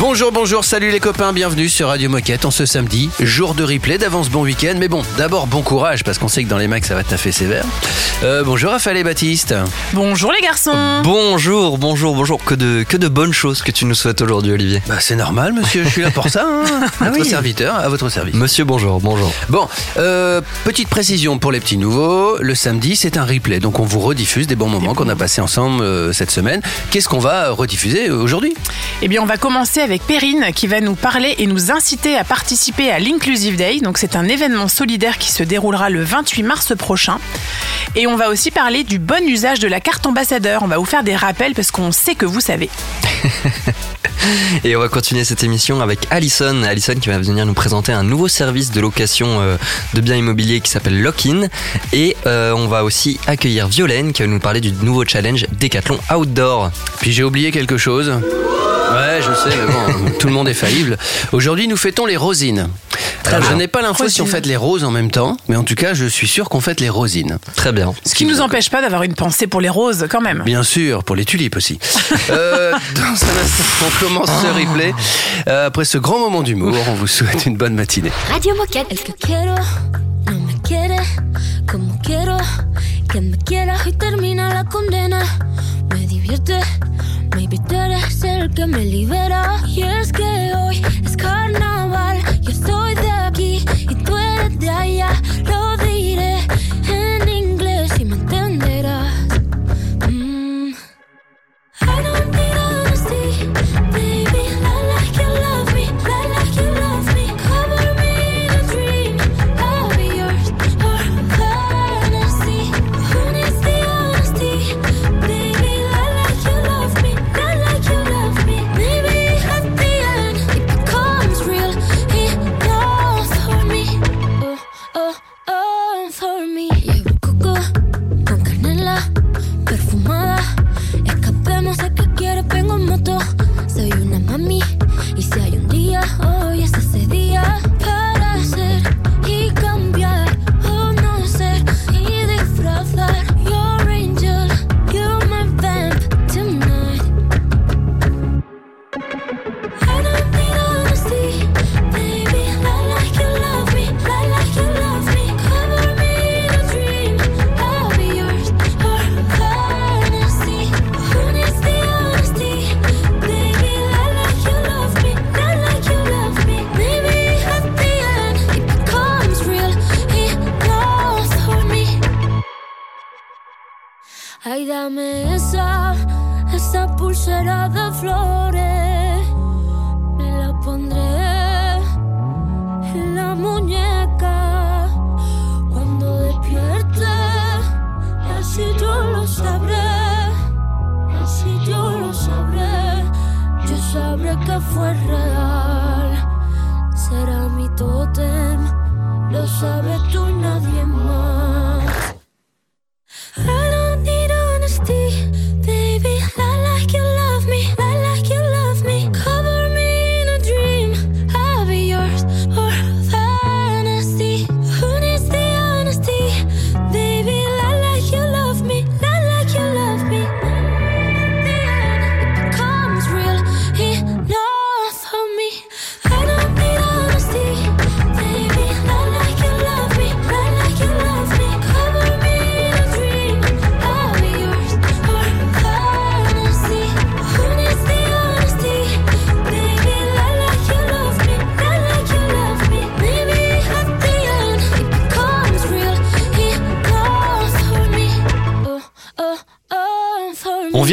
Bonjour, bonjour, salut les copains, bienvenue sur Radio Moquette en ce samedi, jour de replay, d'avance bon week-end, mais bon, d'abord bon courage parce qu'on sait que dans les mecs ça va taffer sévère. Euh, bonjour Raphaël et Baptiste. Bonjour les garçons. Bonjour, bonjour, bonjour. Que de, que de bonnes choses que tu nous souhaites aujourd'hui, Olivier. Bah c'est normal monsieur, je suis là pour ça, hein. Ah votre oui. serviteur, à votre service. Monsieur, bonjour, bonjour. Bon, euh, petite précision pour les petits nouveaux, le samedi c'est un replay, donc on vous rediffuse des bons moments qu'on a passés ensemble euh, cette semaine. Qu'est-ce qu'on va rediffuser aujourd'hui? Eh bien, on va commencer avec Perrine qui va nous parler et nous inciter à participer à l'Inclusive Day. Donc, c'est un événement solidaire qui se déroulera le 28 mars prochain. Et on va aussi parler du bon usage de la carte ambassadeur. On va vous faire des rappels parce qu'on sait que vous savez. Et on va continuer cette émission avec Alison. Alison qui va venir nous présenter un nouveau service de location euh, de biens immobiliers qui s'appelle Lock-in. Et euh, on va aussi accueillir Violaine qui va nous parler du nouveau challenge Décathlon Outdoor. Puis j'ai oublié quelque chose. Ouais, je sais, mais bon, tout le monde est faillible. Aujourd'hui, nous fêtons les rosines. Alors, je n'ai pas l'info si on fête les roses en même temps, mais en tout cas, je suis sûr qu'on fête les rosines. Très bien. Ce qui ne nous empêche pas d'avoir une pensée pour les roses quand même. Bien sûr, pour les tulipes aussi. Euh, dans un instant, on commence ce replay. Euh, après ce grand moment d'humour, on vous souhaite une bonne matinée. Radio Moquette. El que quiero? No me quiere como quiero? Que me quiera y termina la condena. Me divierte, maybe tú eres el que me libera. Y es que hoy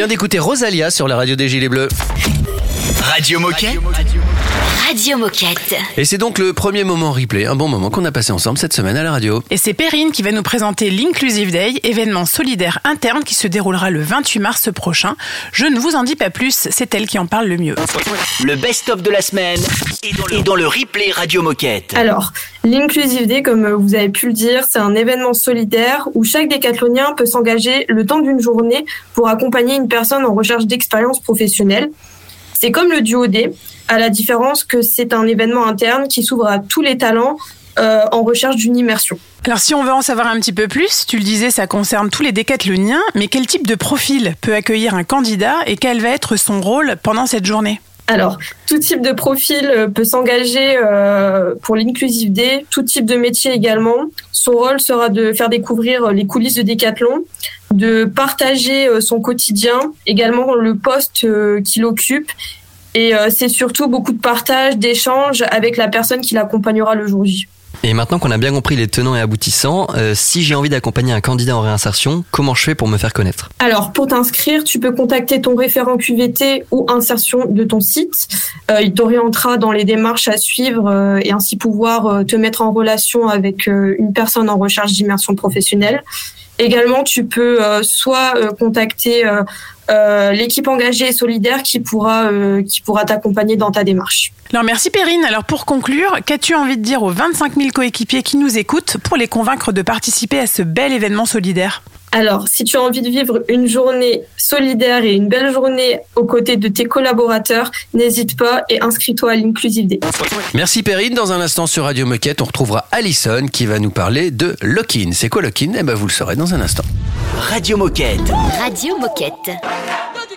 vient d'écouter Rosalia sur la radio des Gilets Bleus. Radio Moquette. Radio Moquette. Et c'est donc le premier moment replay, un bon moment qu'on a passé ensemble cette semaine à la radio. Et c'est Perrine qui va nous présenter l'Inclusive Day, événement solidaire interne qui se déroulera le 28 mars prochain. Je ne vous en dis pas plus, c'est elle qui en parle le mieux. Le best-of de la semaine est dans le replay Radio Moquette. Alors, l'Inclusive Day, comme vous avez pu le dire, c'est un événement solidaire où chaque décathlonien peut s'engager le temps d'une journée pour accompagner une personne en recherche d'expérience professionnelle. C'est C'est comme le duo D, à la différence que c'est un événement interne qui s'ouvre à tous les talents euh, en recherche d'une immersion. Alors si on veut en savoir un petit peu plus, tu le disais, ça concerne tous les décathloniens, mais quel type de profil peut accueillir un candidat et quel va être son rôle pendant cette journée? Alors, tout type de profil euh, peut s'engager euh, pour l'Inclusive Day, tout type de métier également. Son rôle sera de faire découvrir les coulisses de Décathlon, de partager son quotidien, également le poste qu'il occupe. Et c'est surtout beaucoup de partage, d'échange avec la personne qui l'accompagnera le jour J. Et maintenant qu'on a bien compris les tenants et aboutissants, euh, si j'ai envie d'accompagner un candidat en réinsertion, comment je fais pour me faire connaître? Alors, pour t'inscrire, tu peux contacter ton référent QVT ou insertion de ton site. Euh, il t'orientera dans les démarches à suivre euh, et ainsi pouvoir te mettre en relation avec une personne en recherche d'immersion professionnelle. Également, tu peux soit contacter l'équipe engagée et solidaire qui pourra qui pourra t'accompagner dans ta démarche. Alors merci Perrine. Alors pour conclure, qu'as-tu envie de dire aux 25 000 coéquipiers qui nous écoutent pour les convaincre de participer à ce bel événement solidaire? Alors, si tu as envie de vivre une journée solidaire et une belle journée aux côtés de tes collaborateurs, n'hésite pas et inscris-toi à l'Inclusive Day. Merci Perrine. Dans un instant sur Radio Moquette, on retrouvera Alison qui va nous parler de Lock-in. C'est quoi Lock-in? Eh ben, vous le saurez dans un instant. Radio Moquette. Radio Moquette. Radio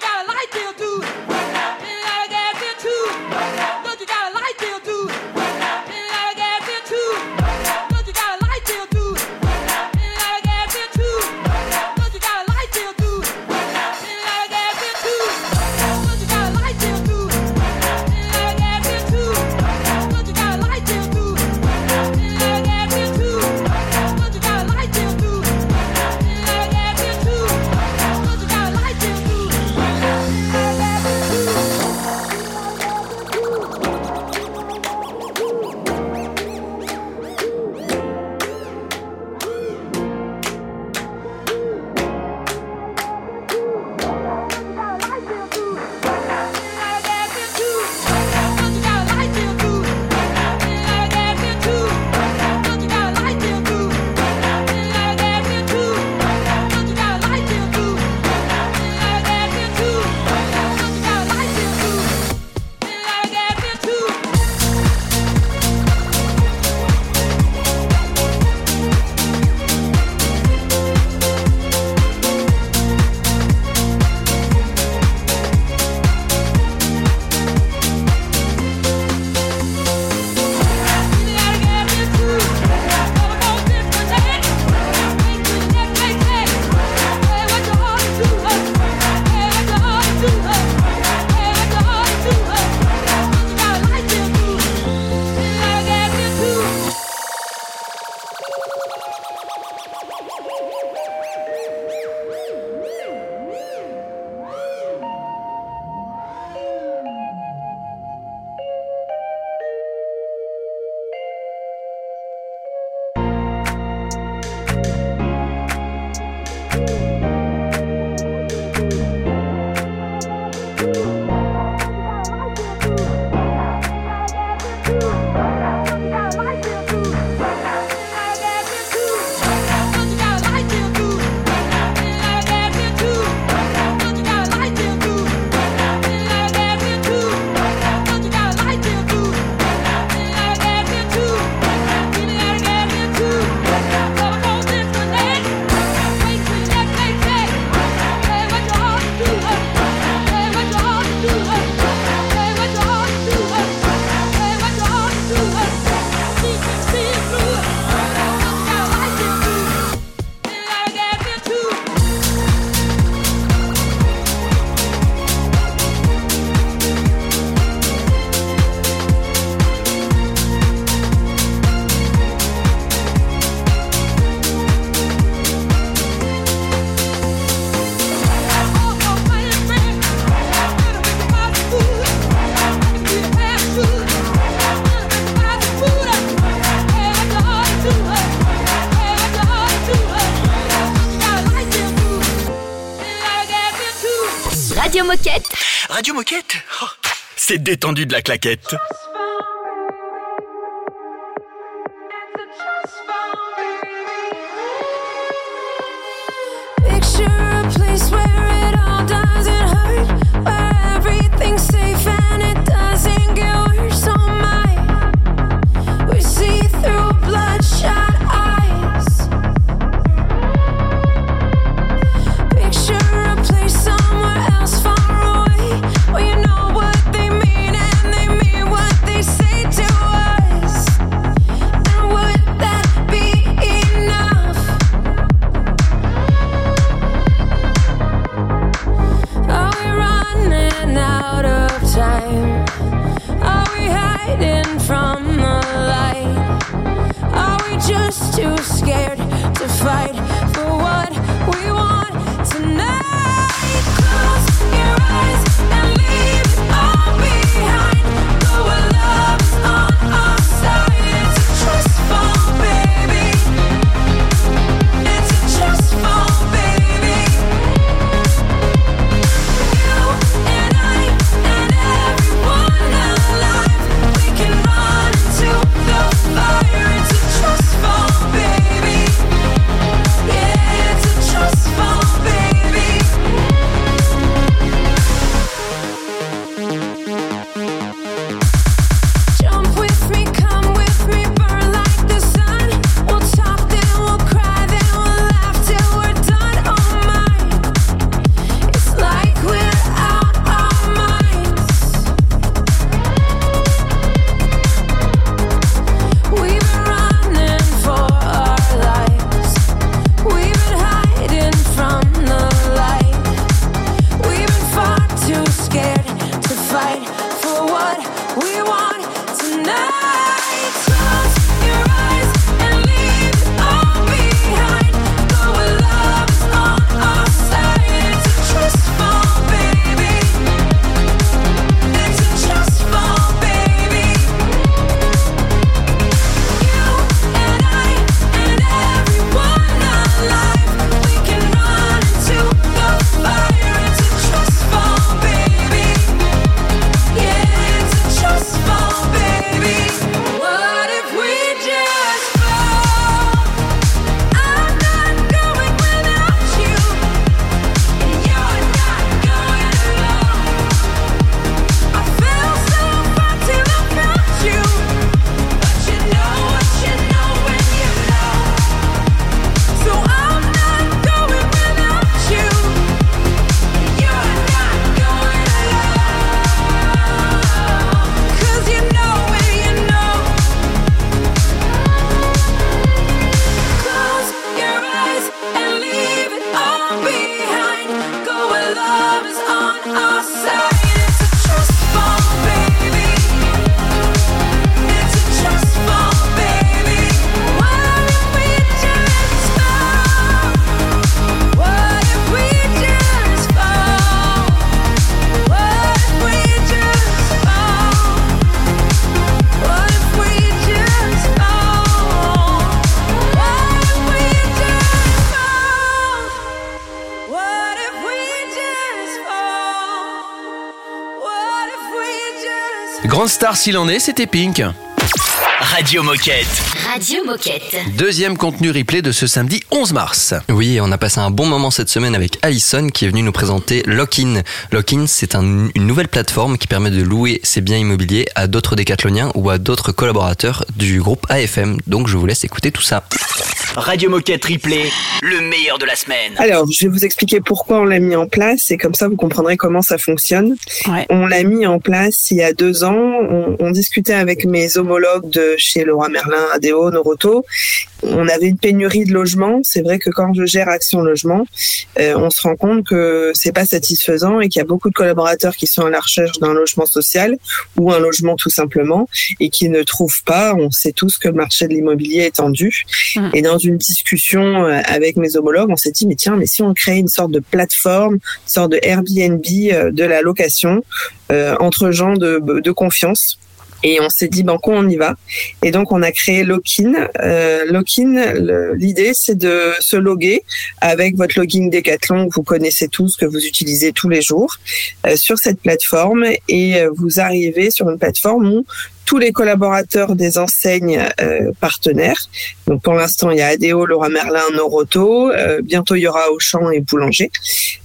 C'est détendu de la claquette star s'il en est, c'était Pink. Radio Moquette. Radio Moquette. Deuxième contenu replay de ce samedi 11 mars. Oui, on a passé un bon moment cette semaine avec Alison qui est venue nous présenter Lock-in. Lock-in, c'est un- une nouvelle plateforme qui permet de louer ses biens immobiliers à d'autres décathloniens ou à d'autres collaborateurs du groupe AFM. Donc je vous laisse écouter tout ça. Radio Moquette Replay, le meilleur de la semaine. Alors, je vais vous expliquer pourquoi on l'a mis en place et comme ça vous comprendrez comment ça fonctionne. Ouais. On l'a mis en place il y a deux ans. On, on discutait avec mes homologues de chez Leroy Merlin, ADO, Noroto. On avait une pénurie de logements. C'est vrai que quand je gère Action Logement, euh, on se rend compte que c'est pas satisfaisant et qu'il y a beaucoup de collaborateurs qui sont à la recherche d'un logement social ou un logement tout simplement et qui ne trouvent pas. On sait tous que le marché de l'immobilier est tendu. Mhm. Et dans une discussion euh, avec mes homologues, on s'est dit mais tiens, mais si on crée une sorte de plateforme, une sorte de Airbnb euh, de la location euh, entre gens de, de confiance. Et on s'est dit, banco, on y va. Et donc, on a créé Lock-in. Euh, Lock-in, le- l'idée, c'est de se loguer avec votre login Decathlon que vous connaissez tous, que vous utilisez tous les jours, euh, sur cette plateforme. Et euh, vous arrivez sur une plateforme où tous les collaborateurs des enseignes euh, partenaires, donc pour l'instant, il y a ADO, Laura Merlin, Noroto, euh, bientôt il y aura Auchan et Boulanger,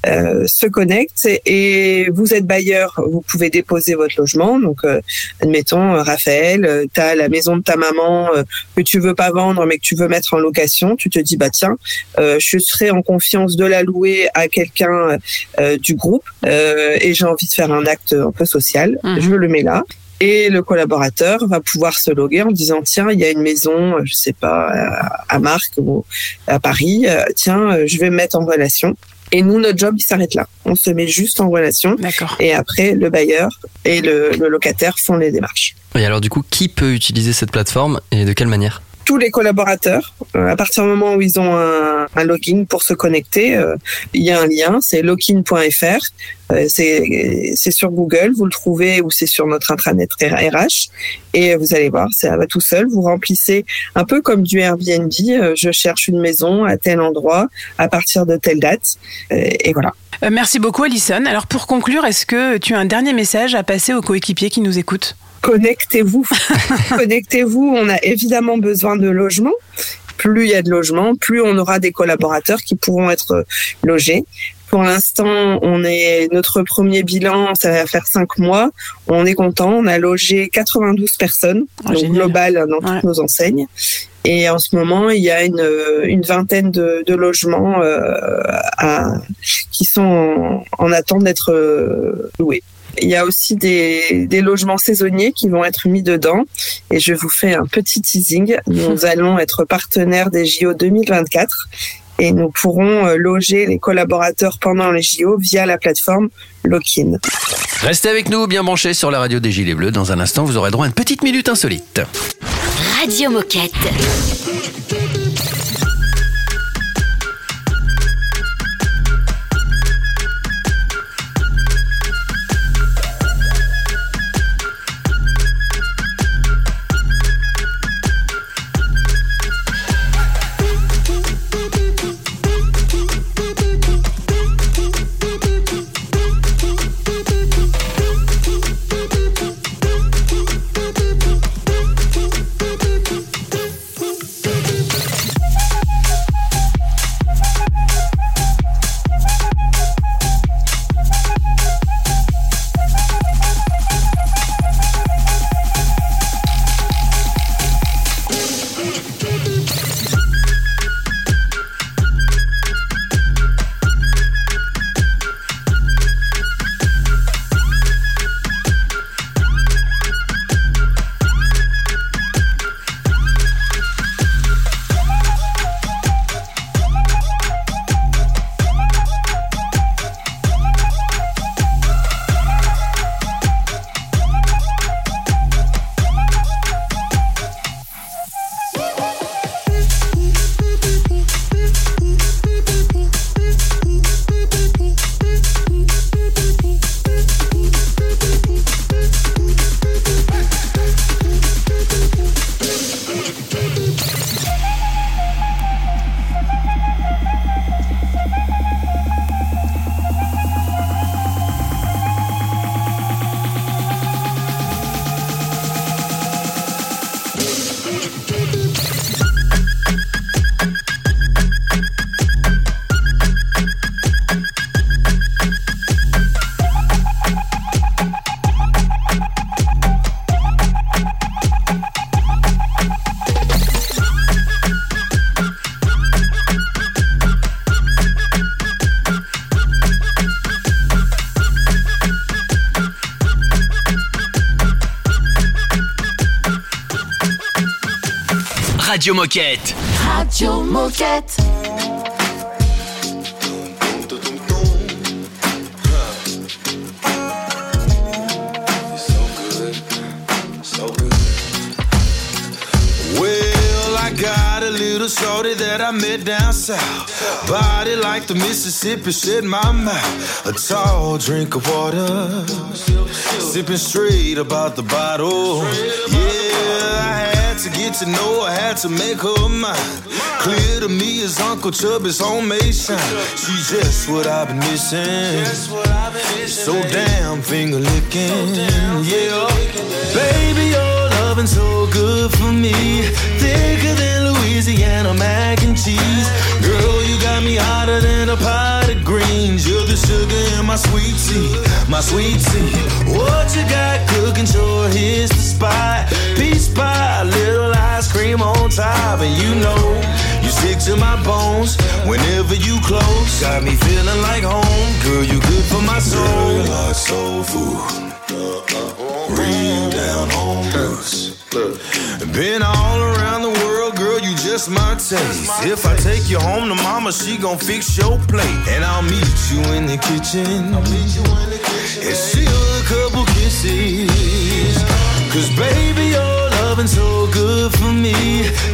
euh, se connectent et vous êtes bailleur, vous pouvez déposer votre logement. Donc, euh, admettons, euh, Raphaël, tu as la maison de ta maman euh, que tu veux pas vendre mais que tu veux mettre en location. Tu te dis, bah tiens, euh, je serai en confiance de la louer à quelqu'un euh, du groupe euh, et j'ai envie de faire un acte un peu social. Mhm. Je le mets là. Et le collaborateur va pouvoir se loguer en disant tiens il y a une maison euh, je sais pas à- à Marc ou à Paris euh, tiens euh, je vais me mettre en relation. Et nous notre job il s'arrête là. On se met juste en relation. D'accord. et après le bailleur et le, le locataire font les démarches. Et alors du coup, qui peut utiliser cette plateforme et de quelle manière? Tous les collaborateurs, euh, à partir du moment où ils ont un, login pour se connecter, euh, il y a un lien, c'est login.fr. Euh, c'est sur Google, vous le trouvez ou c'est sur notre intranet RH et vous allez voir, ça va tout seul. Vous remplissez un peu comme du Airbnb. je cherche une maison à tel endroit à partir de telle date et voilà. Merci beaucoup, Alison. Alors, pour conclure, est-ce que tu as un dernier message à passer aux coéquipiers qui nous écoutent? Connectez-vous. Connectez-vous. On a évidemment besoin de logements. Plus il y a de logements, plus on aura des collaborateurs qui pourront être euh, logés. Pour l'instant, on est notre premier bilan, ça va faire cinq mois. On est content. On a logé 92 personnes, Ah, donc global dans toutes nos enseignes. Et en ce moment, il y a une, une vingtaine de, de logements euh, à- qui sont en, en attente d'être euh, loués. Il y a aussi des, des logements saisonniers qui vont être mis dedans. Et je vous fais un petit teasing. Nous allons être partenaires des JO 2024 et nous pourrons euh, loger les collaborateurs pendant les JO via la plateforme Lock-in. Restez avec nous, bien branchés sur la radio des Gilets Bleus. Dans un instant, vous aurez droit à une petite minute insolite. Radio Moquette. Radio Moquette. Radio Moquette. Well, I got a little shorty that I met down south. Body like the Mississippi, shit my mouth. A tall drink of water. Sipping straight about the bottle. Yeah, I had to get to know her, had to make her mine. Clear to me as Uncle Chubby's homemade shine. She's just what I've been missing. So damn finger licking. Yeah, baby, your loving so good for me. Thicker than Louisiana mac and cheese. Girl, got me hotter than a pot of greens. You're the sugar in my sweet tea, my sweet tea. What you got cooking? Sure, here's the spot. Peach pie, little ice cream on top, and you know you stick to my bones whenever you close. Got me feeling like home, girl. You good for my soul. like soul food. Real down home roots. Been all around just my taste. If I take you home to mama, she gon' fix your plate. And I'll meet you in the kitchen. And she'll a couple kisses. Cause baby, your loving so good for me.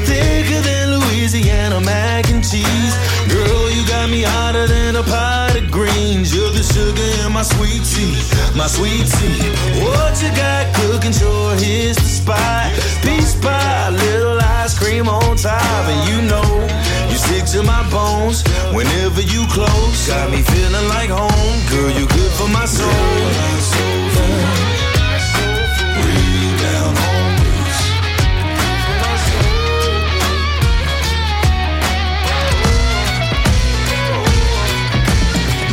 Thicker than Louisiana mac and cheese. Girl, you got me hotter than a pot of greens. You're the sugar in my sweet tea, my sweet tea. What you got cooking? Sure, here's the spot. Little on top, and you know you stick to my bones whenever you close. Got me feeling like home, girl. You good for my soul. Real down home roots.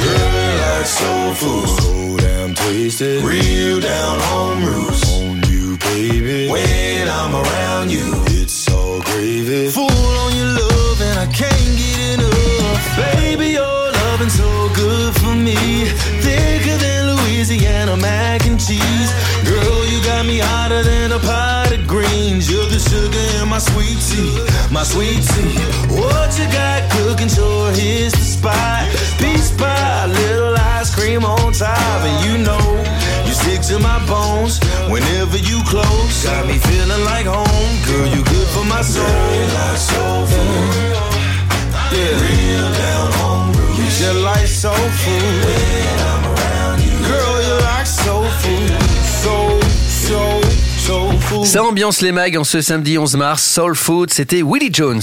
Girl, like soul food. So damn tasty. Real down home roots. On you, baby. When I'm around you, gravy. Full on your love, and I can't get enough. Baby, your loving so good for me. Thicker than Louisiana mac and cheese. Girl, you got me hotter than a pot of greens. You're the sugar in my sweet tea, my sweet tea. What you got cooking? Sure, here's the spot. Peach pie, little ice cream on top, and you know to my bones whenever you close. Got me feeling like home, girl. You good for my soul. Like soul food. Yeah. Real down home roots. You just like soul food. When I'm around you. Girl, you like soul food. So, so, soul food. Ça ambiance les mags en ce samedi 11 mars. Soul Food, c'était Willie Jones.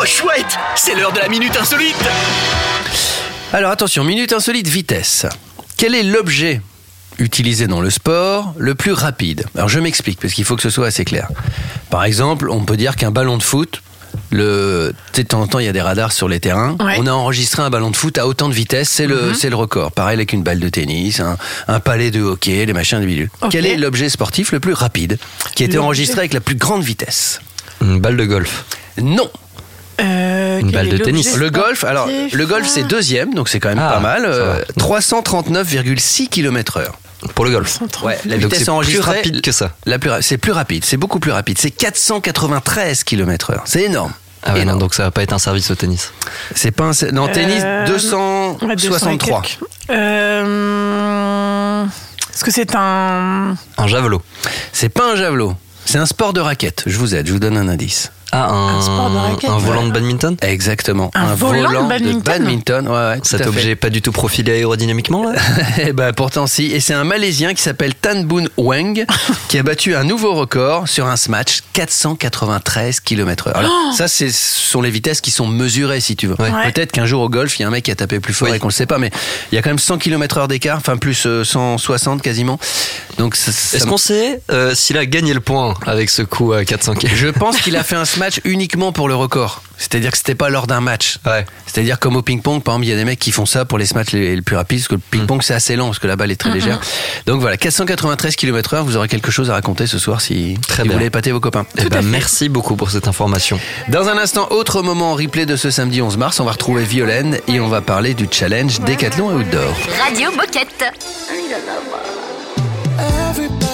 Oh chouette, c'est l'heure de la minute insolite. Alors attention, minute insolite vitesse. Quel est l'objet utilisé dans le sport le plus rapide? Alors je m'explique parce qu'il faut que ce soit assez clair. Par exemple, on peut dire qu'un ballon de foot, le, de temps en temps, il y a des radars sur les terrains. Ouais. On a enregistré un ballon de foot à autant de vitesse, c'est le, c'est le record. Pareil avec une balle de tennis, un, un palais de hockey, les machins de milieu. Quel est l'objet sportif le plus rapide qui a été L'objet. enregistré avec la plus grande vitesse? Une balle de golf. Non. Euh, Une balle de tennis. Le golf, alors le golf c'est deuxième, donc c'est quand même Ah, pas mal. ça euh, va. 339,6 km/h. Pour le golf. Ouais, la Donc vitesse c'est plus enregistrée. rapide que ça. La plus, c'est plus rapide, c'est beaucoup plus rapide. C'est 493 km/h. C'est énorme. Ah ouais, non, donc ça va pas être un service au tennis. C'est pas un, non tennis Euh, 263. Ouais, 200 et quelques. Euh, Est-ce que c'est un. Un javelot. C'est pas un javelot. C'est un sport de raquette. Je vous aide, je vous donne un indice. Ah, un, Un sport de raquette, un volant de badminton Exactement. Un volant de badminton badminton, ouais, ouais, Cet objet pas du tout profilé aérodynamiquement là? Eh ben pourtant si. Et c'est un Malaisien qui s'appelle Tan Boon Wang qui a battu un nouveau record sur un smash 493 km/h. Alors, ça, c'est- ce sont les vitesses qui sont mesurées si tu veux. Ouais. Ouais. Peut-être qu'un jour au golf, il y a un mec qui a tapé plus fort Oui. et qu'on le sait pas, mais il y a quand même 100 km/h d'écart, enfin plus euh, 160 quasiment. Donc ça- ça Est-ce qu'on sait euh, s'il a gagné le point avec ce coup à 400 km je pense qu'il a fait un smash uniquement pour le record. C'est-à-dire que c'était pas lors d'un match. Ouais. C'est-à-dire comme au ping-pong, par exemple, il y a des mecs qui font ça pour les smatchs les, les plus rapides, parce que le ping-pong c'est assez lent, parce que la balle est très légère. Donc voilà, 493 km/h, vous aurez quelque chose à raconter ce soir si, Très si vous voulez épater vos copains. Eh ben, merci beaucoup pour cette information. Dans un instant, autre moment en replay de ce samedi 11 mars, on va retrouver Violaine et on va parler du challenge Décathlon Outdoor. Radio Moquette.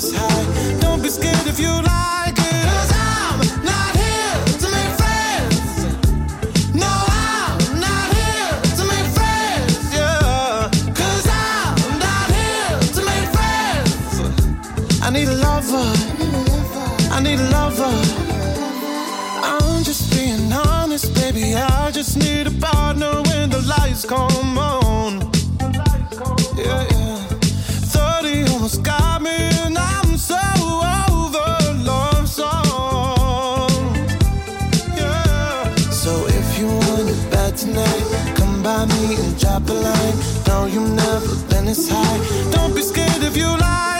Don't be scared if you like it. Cause I'm not here to make friends. No, I'm not here to make friends. Yeah. Cause I'm not here to make friends. I need a lover. I need a lover. I'm just being honest, baby. I just need a partner when the lights come drop a line. No, you've never been this high. Don't be scared if you like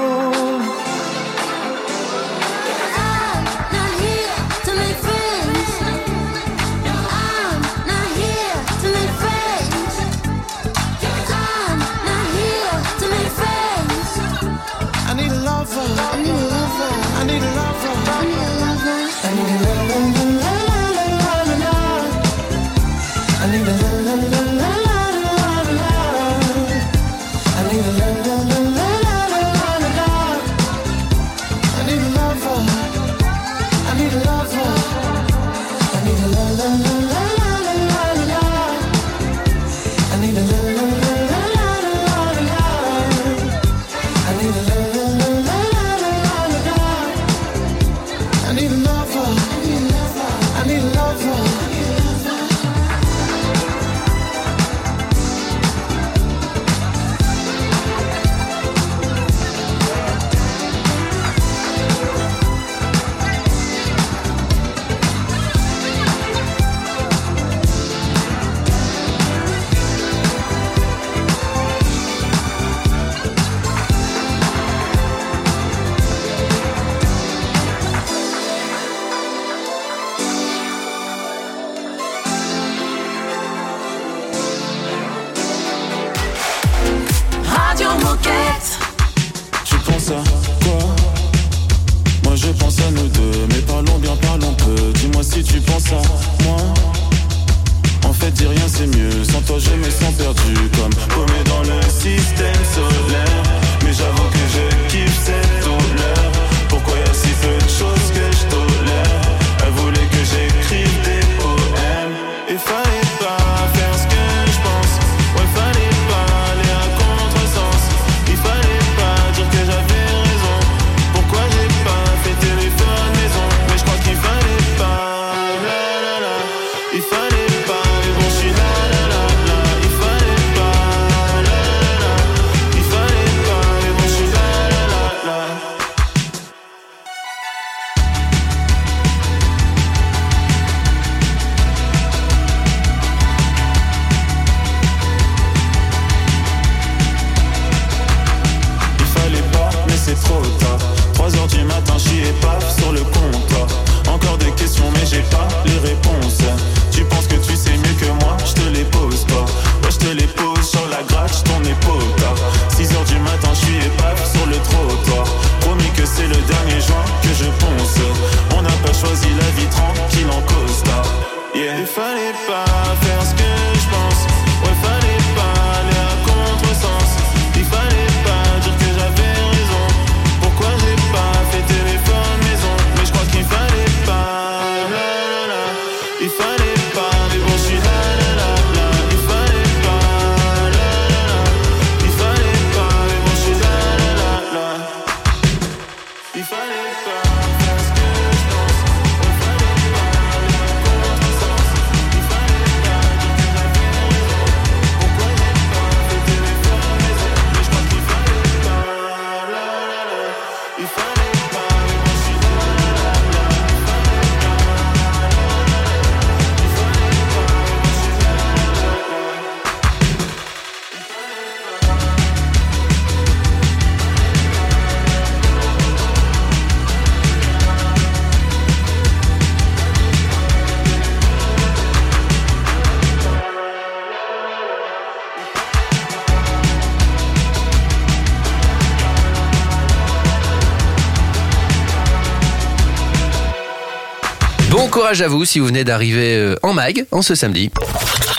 Courage à vous si vous venez d'arriver euh, en mag en ce samedi.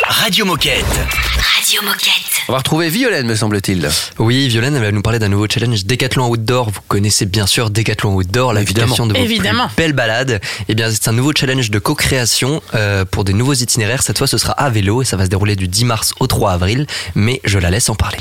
Radio Moquette. Radio Moquette. On va retrouver Violaine, me semble-t-il. Oui, Violaine, elle va nous parler d'un nouveau challenge Décathlon Outdoor. Vous connaissez bien sûr Décathlon Outdoor, l'application de vos Évidemment. plus belles balades. Eh bien, c'est un nouveau challenge de co-création euh, pour des nouveaux itinéraires. Cette fois, ce sera à vélo et ça va se dérouler du 10 mars au 3 avril. Mais je la laisse en parler.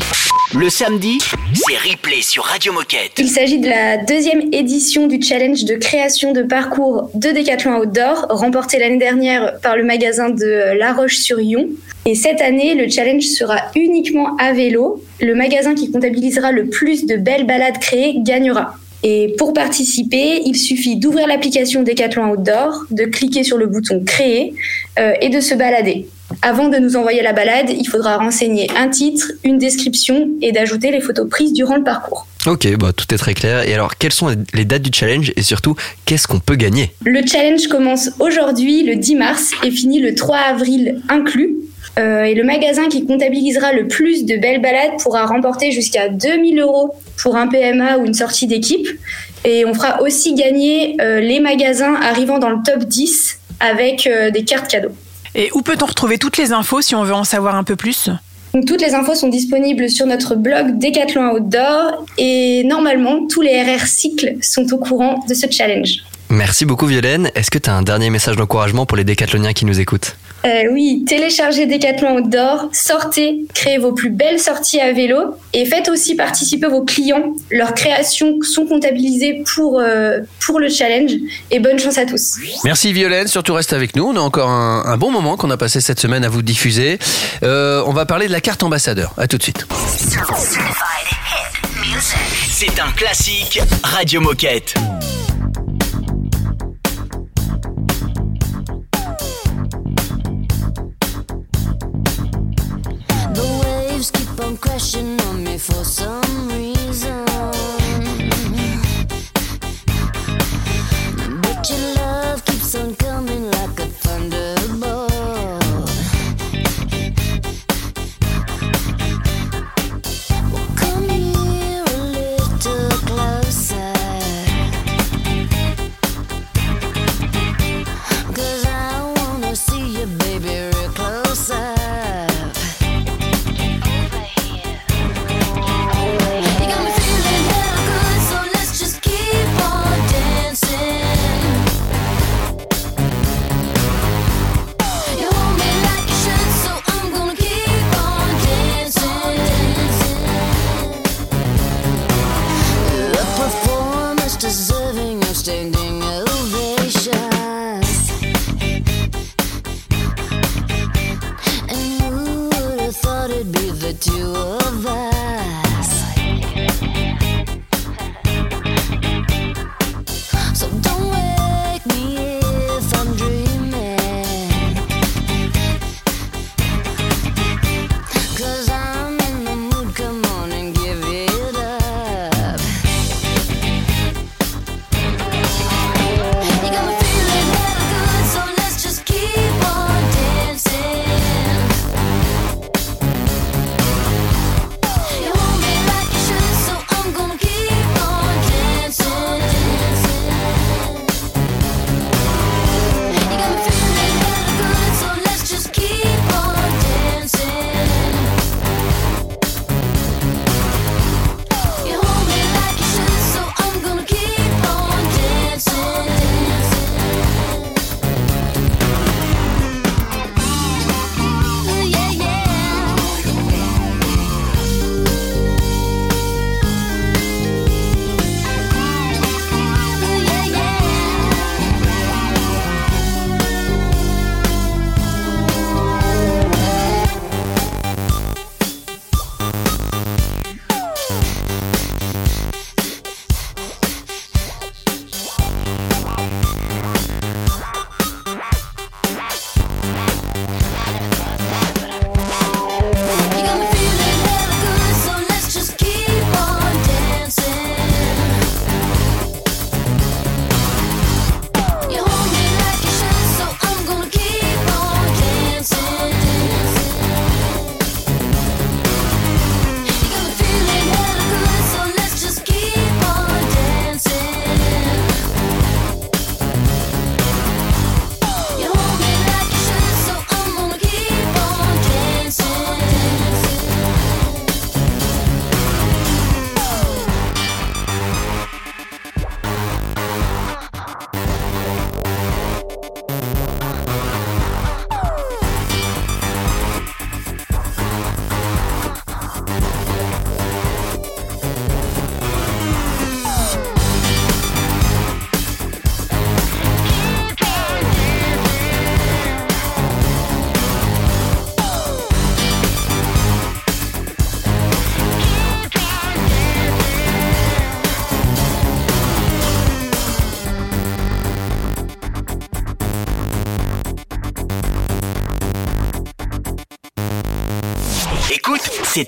Le samedi, c'est replay sur Radio Moquette. Il s'agit de la deuxième édition du challenge de création de parcours de Décathlon Outdoor, remporté l'année dernière par le magasin de La Roche-sur-Yon. Et cette année, le challenge sera uniquement à vélo. Le magasin qui comptabilisera le plus de belles balades créées gagnera. Et pour participer, il suffit d'ouvrir l'application Décathlon Outdoor, de cliquer sur le bouton Créer euh, et de se balader. Avant de nous envoyer la balade, il faudra renseigner un titre, une description et d'ajouter les photos prises durant le parcours. Ok, bah, tout est très clair. Et alors, quelles sont les dates du challenge et surtout, qu'est-ce qu'on peut gagner? Le challenge commence aujourd'hui, le 10 mars, et finit le 3 avril inclus. Euh, et le magasin qui comptabilisera le plus de belles balades pourra remporter jusqu'à 2000 euros pour un PMA ou une sortie d'équipe. Et on fera aussi gagner euh, les magasins arrivant dans le top 10 avec euh, des cartes cadeaux. Et où peut-on retrouver toutes les infos si on veut en savoir un peu plus? Donc, toutes les infos sont disponibles sur notre blog Décathlon Outdoor et normalement tous les RR cycles sont au courant de ce challenge. Merci beaucoup, Violaine. Est-ce que tu as un dernier message d'encouragement pour les décathloniens qui nous écoutent? Euh, oui, téléchargez Décathlon Outdoor, sortez, créez vos plus belles sorties à vélo et faites aussi participer vos clients. Leurs créations sont comptabilisées pour, euh, pour le challenge et bonne chance à tous. Merci Violaine, surtout reste avec nous. On a encore un, un bon moment qu'on a passé cette semaine à vous diffuser. Euh, on va parler de la carte ambassadeur. À tout de suite. C'est un classique Radio Moquette. On on me for some reason. But your love keeps on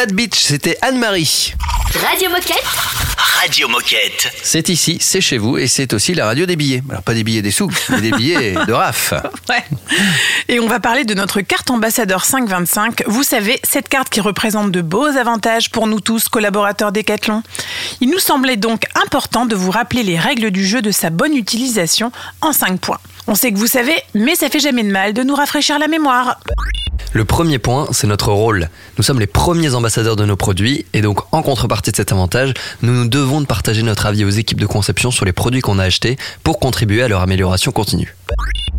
Sad Beach, c'était Anne-Marie. Radio Moquette. Radio Moquette. C'est ici, c'est chez vous et c'est aussi la radio des billets. Alors pas des billets des sous, mais des billets de RAF. Ouais. Et on va parler de notre carte ambassadeur 525. Vous savez, cette carte qui représente de beaux avantages pour nous tous, collaborateurs Decathlon. Il nous semblait donc important de vous rappeler les règles du jeu de sa bonne utilisation en 5 points. On sait que vous savez, mais ça fait jamais de mal de nous rafraîchir la mémoire. Le premier point, c'est notre rôle. Nous sommes les premiers ambassadeurs de nos produits et donc en contrepartie de cet avantage, nous nous devons de partager notre avis aux équipes de conception sur les produits qu'on a achetés pour contribuer à leur amélioration continue.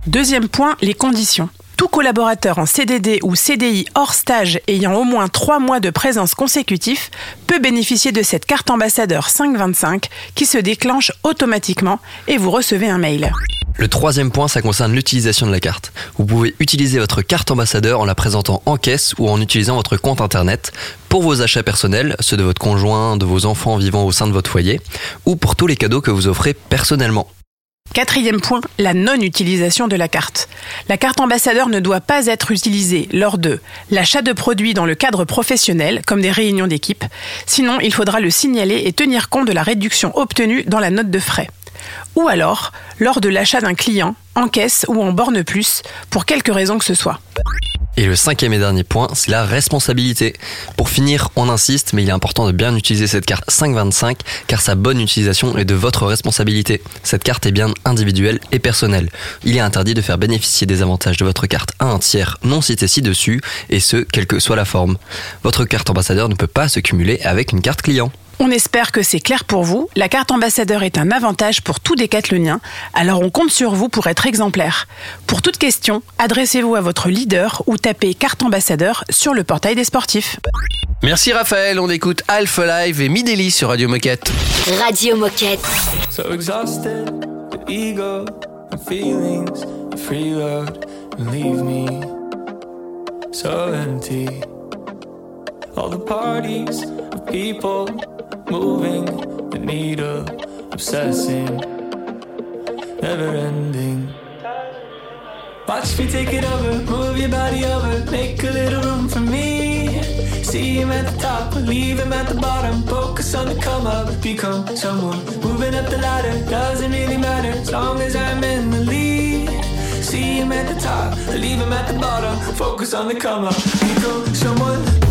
Deuxième point, les conditions. Tout collaborateur en CDD ou CDI hors stage ayant au moins 3 mois de présence consécutif peut bénéficier de cette carte ambassadeur 525 qui se déclenche automatiquement et vous recevez un mail. Le troisième point, ça concerne l'utilisation de la carte. Vous pouvez utiliser votre carte ambassadeur en la présentant en caisse ou en utilisant votre compte internet pour vos achats personnels, ceux de votre conjoint, de vos enfants vivant au sein de votre foyer, ou pour tous les cadeaux que vous offrez personnellement. Quatrième point, la non-utilisation de la carte. La carte ambassadeur ne doit pas être utilisée lors de l'achat de produits dans le cadre professionnel, comme des réunions d'équipe. Sinon, il faudra le signaler et tenir compte de la réduction obtenue dans la note de frais. Ou alors, lors de l'achat d'un client, en caisse ou en borne plus, pour quelque raison que ce soit. Et le cinquième et dernier point, c'est la responsabilité. Pour finir, on insiste, mais il est important de bien utiliser cette carte 525 car sa bonne utilisation est de votre responsabilité. Cette carte est bien individuelle et personnelle. Il est interdit de faire bénéficier des avantages de votre carte à un tiers non cité ci-dessus, et ce, quelle que soit la forme. Votre carte ambassadeur ne peut pas se cumuler avec une carte client. On espère que c'est clair pour vous. La carte ambassadeur est un avantage pour tout décathlonien, alors on compte sur vous pour être exemplaire. Pour toute question, adressez-vous à votre leader ou tapez carte ambassadeur sur le portail des sportifs. Merci Raphaël, on écoute Alpha Live et Mideli sur Radio Moquette. Radio Moquette. So exhausted, the ego and feelings, the free load and leave me so empty. All the parties of people moving the needle, obsessing, never ending. Watch me take it over, move your body over, make a little room for me. See him at the top, leave him at the bottom. Focus on the come up, become someone. Moving up the ladder, doesn't really matter as long as I'm in the lead. See him at the top, leave him at the bottom. Focus on the come up, become someone.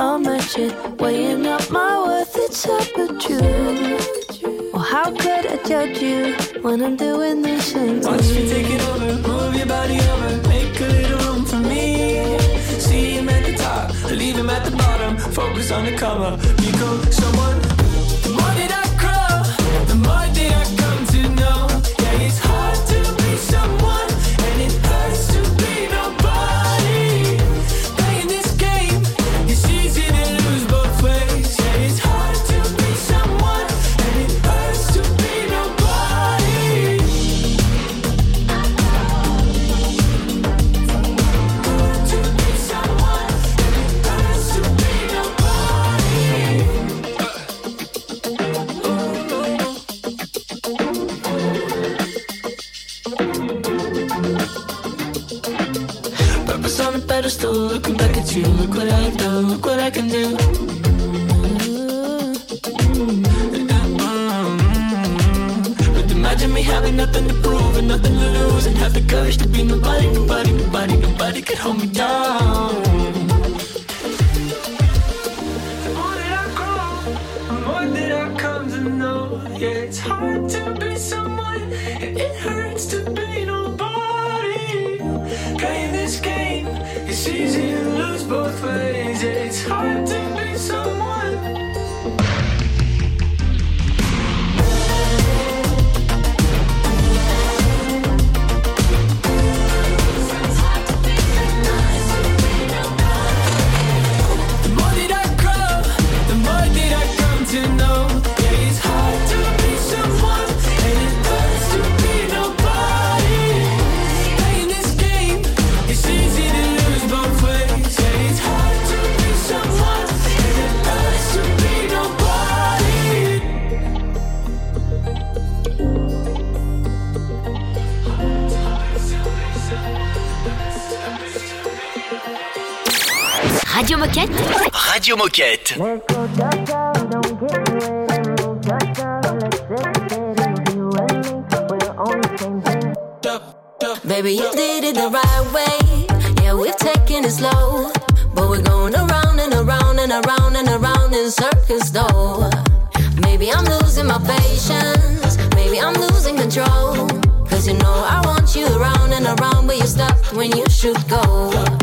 I'll match it. Weighing up my worth, it's you. Well, how could I judge you when I'm doing this and Once you take it over, move your body over, make a little room for me. See him at the top, leave him at the bottom. Focus on the come up, become someone. The more that I grow, the more that I I can do. But imagine me having nothing to prove and nothing to lose, and have the courage to be nobody, nobody, nobody, nobody could hold me down. Yeah, it's hard to be someone, it hurts to be nobody. Playing this game, it's easy to lose both ways. Radio Moquette. Baby, you did it the right way. Yeah, we've taken it slow. But we're going around and around and around and around in circles, though. Maybe I'm losing my patience. Maybe I'm losing control. Cause you know I want you around and around, but you stopped when you should go.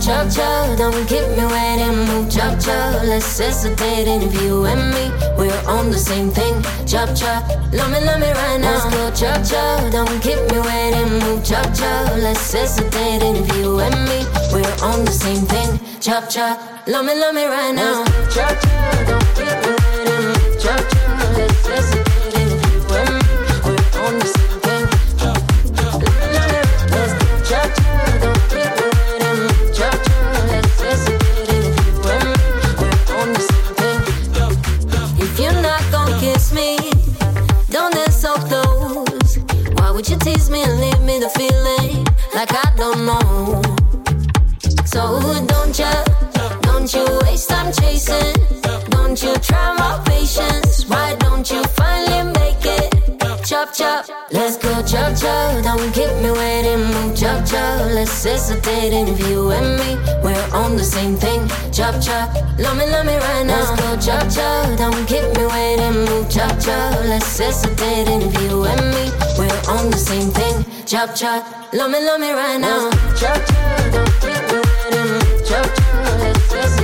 Chop chop, don't keep me waiting, move chop chop. Let's hesitate if you and me, we're on the same thing. Chop chop, love me, love me right now. Let's go chop chop, don't keep me waiting, move chop chop. Let's hesitate if you and me, we're on the same thing. Chop chop, love me, love me right now. Chop chop, don't keep me waste time chasing? Don't you try my patience? Why don't you finally make it? Chop chop, let's go chop chop. Don't keep me waiting, move chop chop. Let's hesitate if you and me, we're on the same thing. Chop chop, love me, love me right now. Let's go chop chop. Don't keep me waiting, move chop chop. Let's hesitate if you and me, we're on the same thing. Chop chop, love me, love me right now. Chop chop, don't keep me waiting, move chop chop. Let's hesitate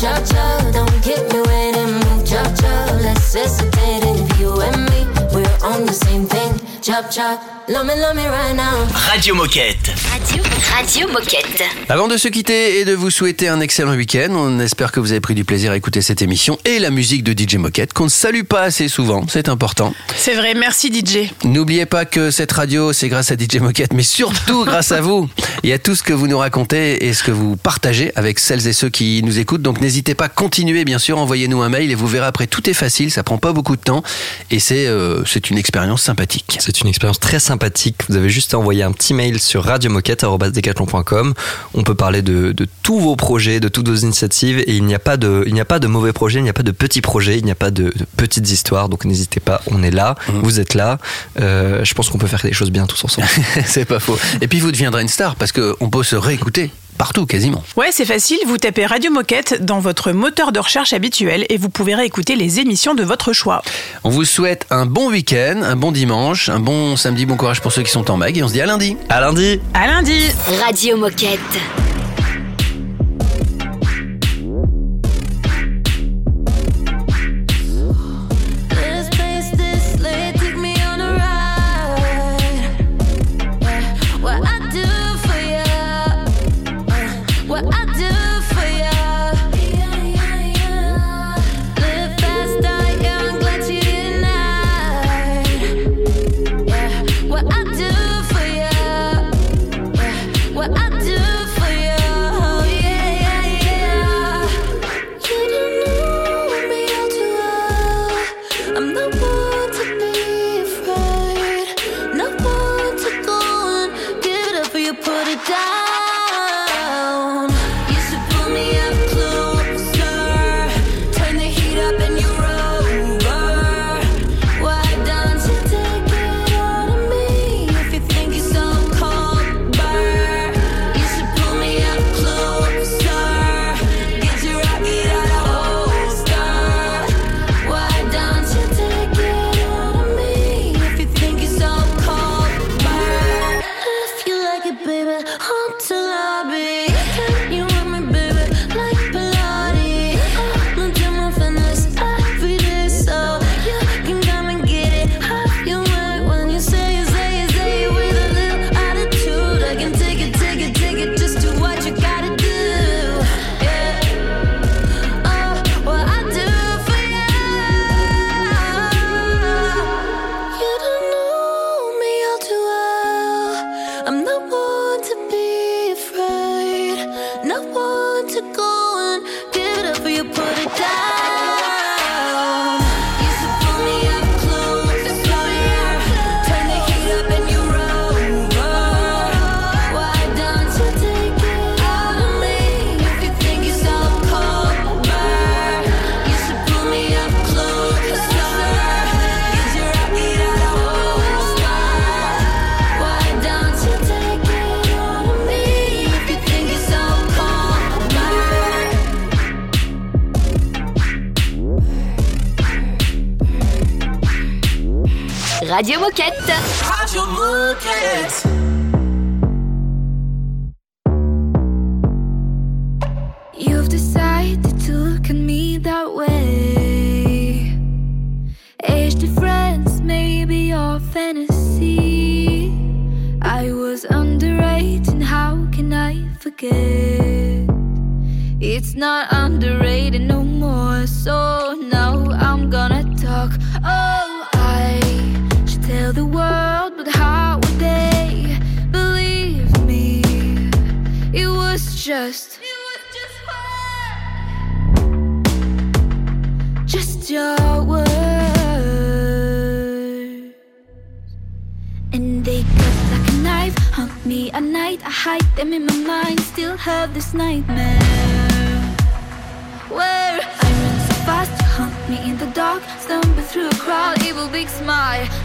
chop chop, don't keep me waiting, chop chop. Let's hesitate if you and me, we're on the same thing. Chop chop, Love me, love me right now. Radio Moquette. Radio, Radio Moquette. Avant de se quitter et de vous souhaiter un excellent week-end, on espère que vous avez pris du plaisir à écouter cette émission et la musique de DJ Moquette, qu'on ne salue pas assez souvent, c'est important. C'est vrai, merci DJ. N'oubliez pas que cette radio, c'est grâce à DJ Moquette, mais surtout grâce à vous. Il y a tout ce que vous nous racontez et ce que vous partagez avec celles et ceux qui nous écoutent. Donc n'hésitez pas, continuez bien sûr, envoyez-nous un mail et vous verrez après, tout est facile, ça prend pas beaucoup de temps et c'est euh, c'est une expérience sympathique. C'est une expérience très sympathique. Vous avez juste à envoyer un petit mail sur radiomoquette.com. On peut parler de, de tous vos projets, de toutes vos initiatives et il n'y a pas de, il n'y a pas de mauvais projets, il n'y a pas de petits projets, il n'y a pas de, de petites histoires. Donc n'hésitez pas, on est là, vous êtes là. Euh, je pense qu'on peut faire des choses bien tous ensemble. c'est pas faux. Et puis vous deviendrez une star parce qu'on peut se réécouter partout quasiment. Ouais, c'est facile, vous tapez Radio Moquette dans votre moteur de recherche habituel et vous pouvez réécouter les émissions de votre choix. On vous souhaite un bon week-end, un bon dimanche, un bon samedi, bon courage pour ceux qui sont en mag et on se dit à lundi. À lundi. À lundi. Radio Moquette.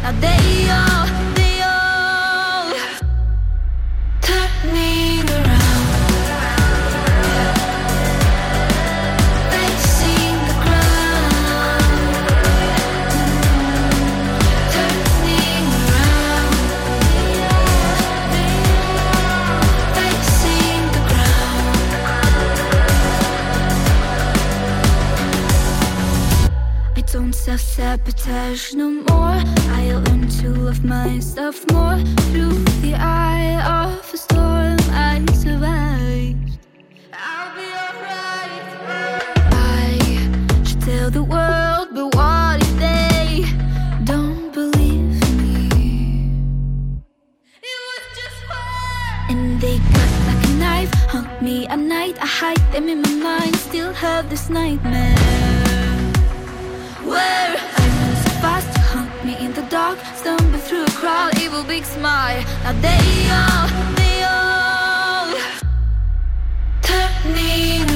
Now they all, they all turning around, facing the ground, turning around, facing the ground. I don't self sabotage no more to love myself more through the eye of a storm I survived. I'll be alright. I should tell the world, but what if they don't believe me? It was just fun. And they cut like a knife, haunt me at night. I hide them in my mind, still have this nightmare. Where? all evil big smile. Now they all, they all turn turning.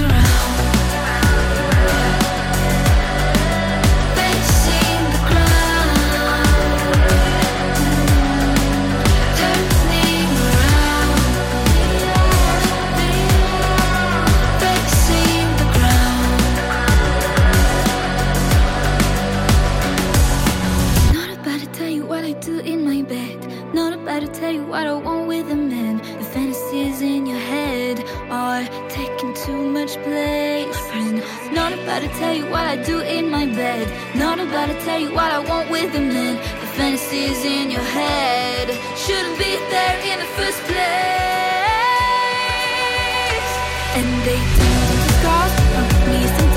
what I want with a man. The fantasies in your head are taking too much place. Not about to tell you what I do in my bed. Not about to tell you what I want with a man. The fantasies in your head shouldn't be there in the first place. And they don't cross me sometimes.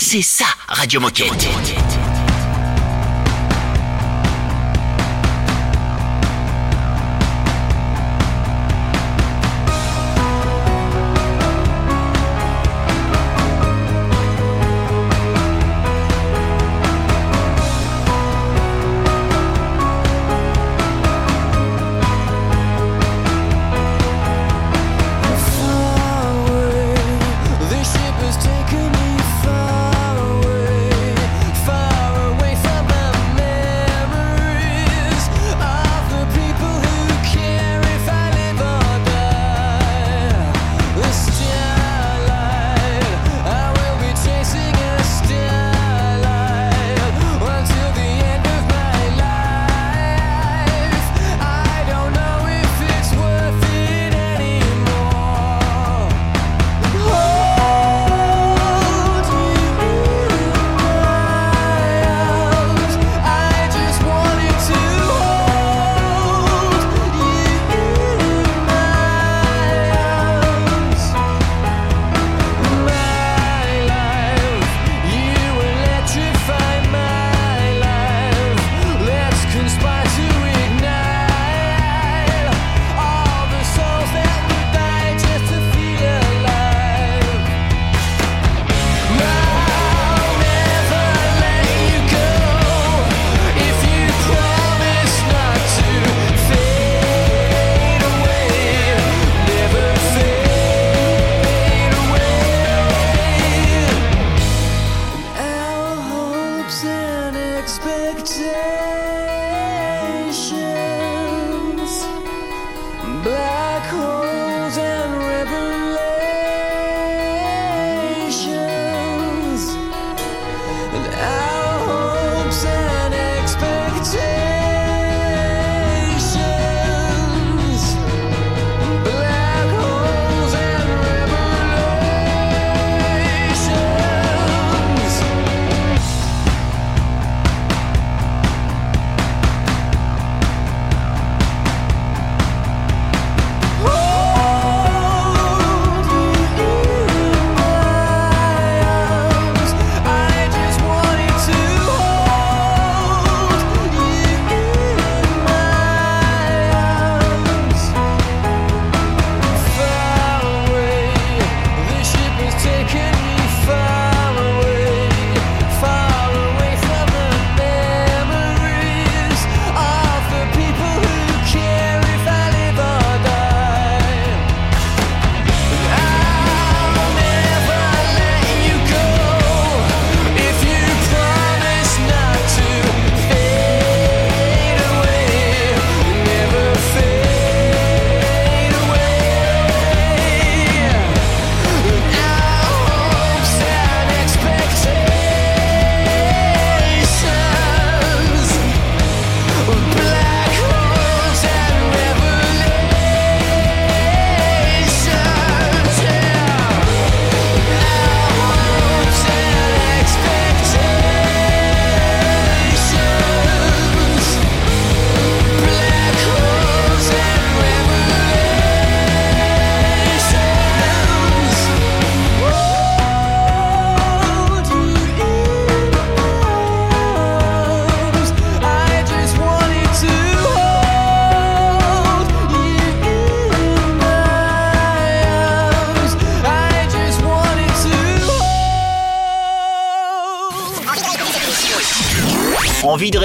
C'est ça, Radio Moquette.